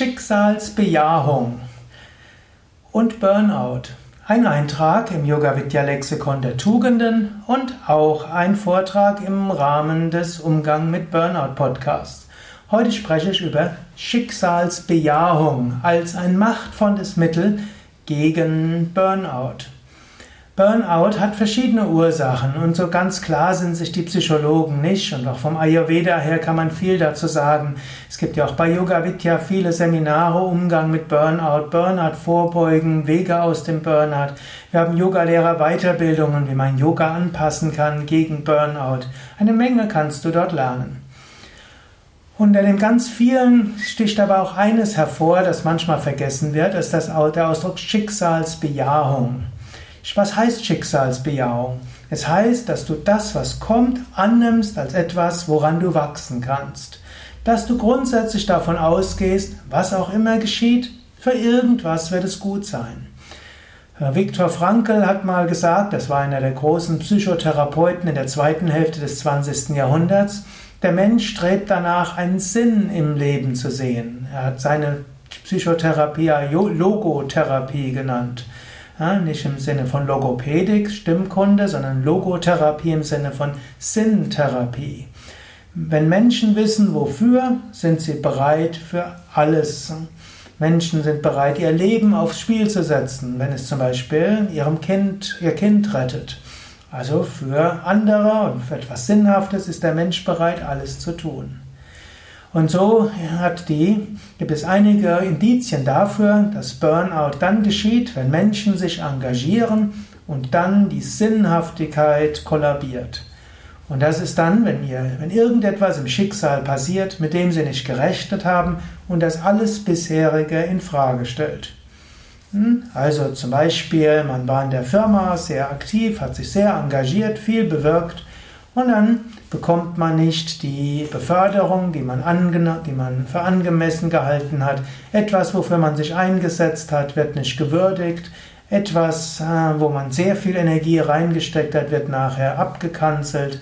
Schicksalsbejahung und Burnout. Ein Eintrag im Yoga Vidya Lexikon der Tugenden und auch ein Vortrag im Rahmen des Umgang mit Burnout Podcasts. Heute spreche ich über Schicksalsbejahung als ein machtvolles Mittel gegen Burnout. Burnout hat verschiedene Ursachen und so ganz klar sind sich die Psychologen nicht und auch vom Ayurveda her kann man viel dazu sagen. Es gibt ja auch bei Yoga Vidya viele Seminare, Umgang mit Burnout, Burnout vorbeugen, Wege aus dem Burnout. Wir haben Yogalehrer Weiterbildungen, wie man Yoga anpassen kann gegen Burnout. Eine Menge kannst du dort lernen. Unter den ganz vielen sticht aber auch eines hervor, das manchmal vergessen wird, ist das, der Ausdruck Schicksalsbejahung. Was heißt Schicksalsbejahung? Es heißt, dass du das, was kommt, annimmst als etwas, woran du wachsen kannst. Dass du grundsätzlich davon ausgehst, was auch immer geschieht, für irgendwas wird es gut sein. Viktor Frankl hat mal gesagt, das war einer der großen Psychotherapeuten in der zweiten Hälfte des 20. Jahrhunderts, der Mensch strebt danach, einen Sinn im Leben zu sehen. Er hat seine Psychotherapie Logotherapie genannt. Nicht im Sinne von Logopädik, Stimmkunde, sondern Logotherapie im Sinne von Sinntherapie. Wenn Menschen wissen, wofür, sind sie bereit für alles. Menschen sind bereit, ihr Leben aufs Spiel zu setzen, wenn es zum Beispiel ihrem Kind, ihr Kind rettet. Also für andere und für etwas Sinnhaftes ist der Mensch bereit, alles zu tun. Und so hat die, gibt es einige Indizien dafür, dass Burnout dann geschieht, wenn Menschen sich engagieren und dann die Sinnhaftigkeit kollabiert. Und das ist dann, wenn, ihr, wenn irgendetwas im Schicksal passiert, mit dem sie nicht gerechnet haben und das alles bisherige in Frage stellt. Hm? Also zum Beispiel, man war in der Firma sehr aktiv, hat sich sehr engagiert, viel bewirkt und dann bekommt man nicht die Beförderung, die man, die man für angemessen gehalten hat. Etwas, wofür man sich eingesetzt hat, wird nicht gewürdigt. Etwas, äh, wo man sehr viel Energie reingesteckt hat, wird nachher abgekanzelt.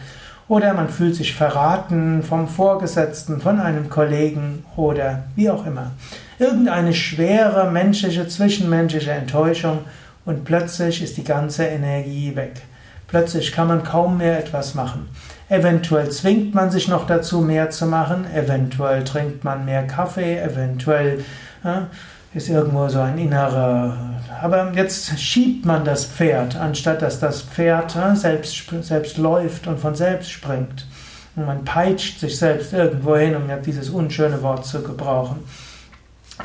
Oder man fühlt sich verraten vom Vorgesetzten, von einem Kollegen oder wie auch immer. Irgendeine schwere menschliche, zwischenmenschliche Enttäuschung und plötzlich ist die ganze Energie weg. Plötzlich kann man kaum mehr etwas machen. Eventuell zwingt man sich noch dazu, mehr zu machen. Eventuell trinkt man mehr Kaffee. Eventuell ja, ist irgendwo so ein innerer. Aber jetzt schiebt man das Pferd, anstatt dass das Pferd ja, selbst, selbst läuft und von selbst springt. Und man peitscht sich selbst irgendwo hin, um dieses unschöne Wort zu gebrauchen.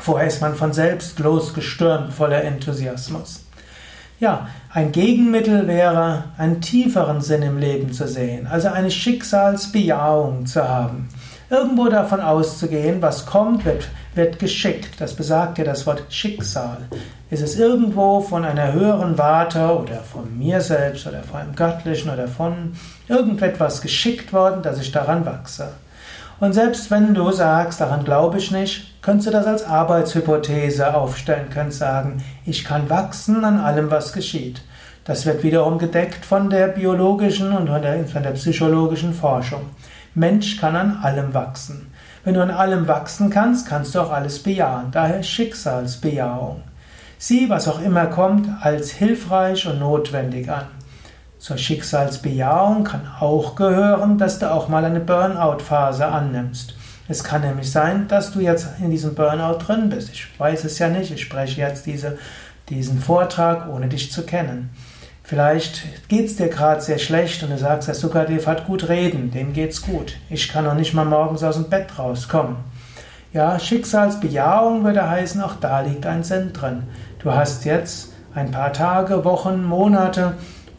Vorher ist man von selbst losgestürmt voller Enthusiasmus. Ja, ein Gegenmittel wäre, einen tieferen Sinn im Leben zu sehen, also eine Schicksalsbejahung zu haben. Irgendwo davon auszugehen, was kommt, wird, wird geschickt. Das besagt ja das Wort Schicksal. Ist es irgendwo von einer höheren Warte oder von mir selbst oder von einem Göttlichen oder von irgendetwas geschickt worden, dass ich daran wachse? Und selbst wenn du sagst, daran glaube ich nicht, könntest du das als Arbeitshypothese aufstellen, könntest sagen, ich kann wachsen an allem, was geschieht. Das wird wiederum gedeckt von der biologischen und von der, von der psychologischen Forschung. Mensch kann an allem wachsen. Wenn du an allem wachsen kannst, kannst du auch alles bejahen. Daher Schicksalsbejahung. Sieh, was auch immer kommt, als hilfreich und notwendig an. Zur Schicksalsbejahung kann auch gehören, dass du auch mal eine Burnout-Phase annimmst. Es kann nämlich sein, dass du jetzt in diesem Burnout drin bist. Ich weiß es ja nicht. Ich spreche jetzt diese, diesen Vortrag, ohne dich zu kennen. Vielleicht geht es dir gerade sehr schlecht und du sagst, der Sukadev hat gut reden, dem geht's gut. Ich kann noch nicht mal morgens aus dem Bett rauskommen. Ja, Schicksalsbejahung würde heißen, auch da liegt ein Sinn drin. Du hast jetzt ein paar Tage, Wochen, Monate,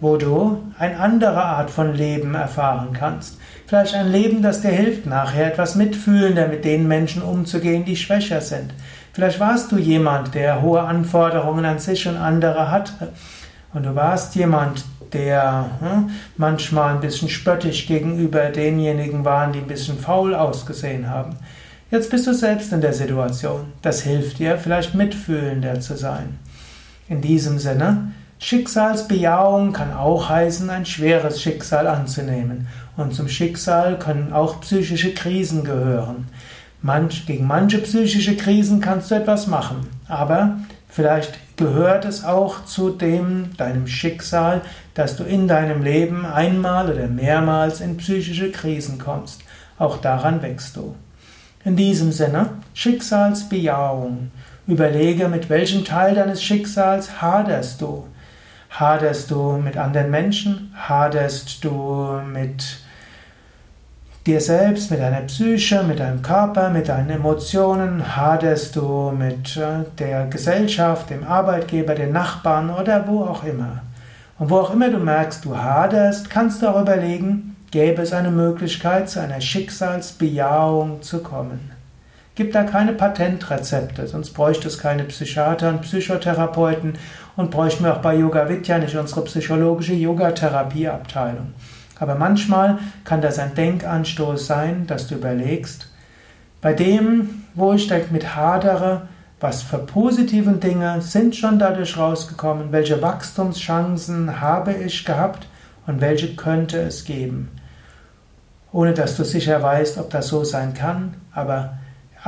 wo du eine andere Art von Leben erfahren kannst. Vielleicht ein Leben, das dir hilft, nachher etwas mitfühlender mit den Menschen umzugehen, die schwächer sind. Vielleicht warst du jemand, der hohe Anforderungen an sich und andere hat. Und du warst jemand, der hm, manchmal ein bisschen spöttisch gegenüber denjenigen waren, die ein bisschen faul ausgesehen haben. Jetzt bist du selbst in der Situation. Das hilft dir, vielleicht mitfühlender zu sein. In diesem Sinne, Schicksalsbejahung kann auch heißen, ein schweres Schicksal anzunehmen. Und zum Schicksal können auch psychische Krisen gehören. Manch, gegen manche psychische Krisen kannst du etwas machen, aber vielleicht gehört es auch zu dem, deinem Schicksal, dass du in deinem Leben einmal oder mehrmals in psychische Krisen kommst. Auch daran wächst du. In diesem Sinne, Schicksalsbejahung. Überlege, mit welchem Teil deines Schicksals haderst du. Haderst du mit anderen Menschen? Haderst du mit dir selbst, mit deiner Psyche, mit deinem Körper, mit deinen Emotionen? Haderst du mit äh, der Gesellschaft, dem Arbeitgeber, den Nachbarn oder wo auch immer? Und wo auch immer du merkst, du haderst, kannst du auch überlegen, gäbe es eine Möglichkeit, zu einer Schicksalsbejahung zu kommen. Gibt da keine Patentrezepte, sonst bräuchte es keine Psychiater und Psychotherapeuten und bräuchten wir auch bei Yoga Vidya nicht unsere psychologische Yogatherapieabteilung. Aber manchmal kann das ein Denkanstoß sein, dass du überlegst, bei dem, wo ich mit hadere, was für positive Dinge sind schon dadurch rausgekommen, welche Wachstumschancen habe ich gehabt und welche könnte es geben. Ohne dass du sicher weißt, ob das so sein kann, aber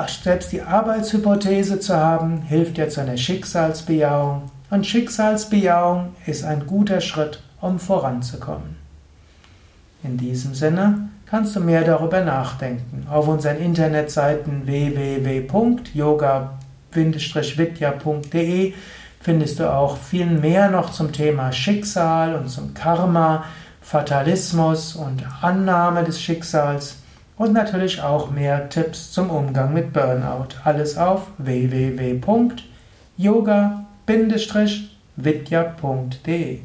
selbst die Arbeitshypothese zu haben, hilft dir zu einer Schicksalsbejahung und Schicksalsbejahung ist ein guter Schritt, um voranzukommen. In diesem Sinne kannst du mehr darüber nachdenken. Auf unseren Internetseiten www.yoga-vidya.de findest du auch viel mehr noch zum Thema Schicksal und zum Karma, Fatalismus und Annahme des Schicksals und natürlich auch mehr Tipps zum Umgang mit Burnout. Alles auf www.yoga-vidya.de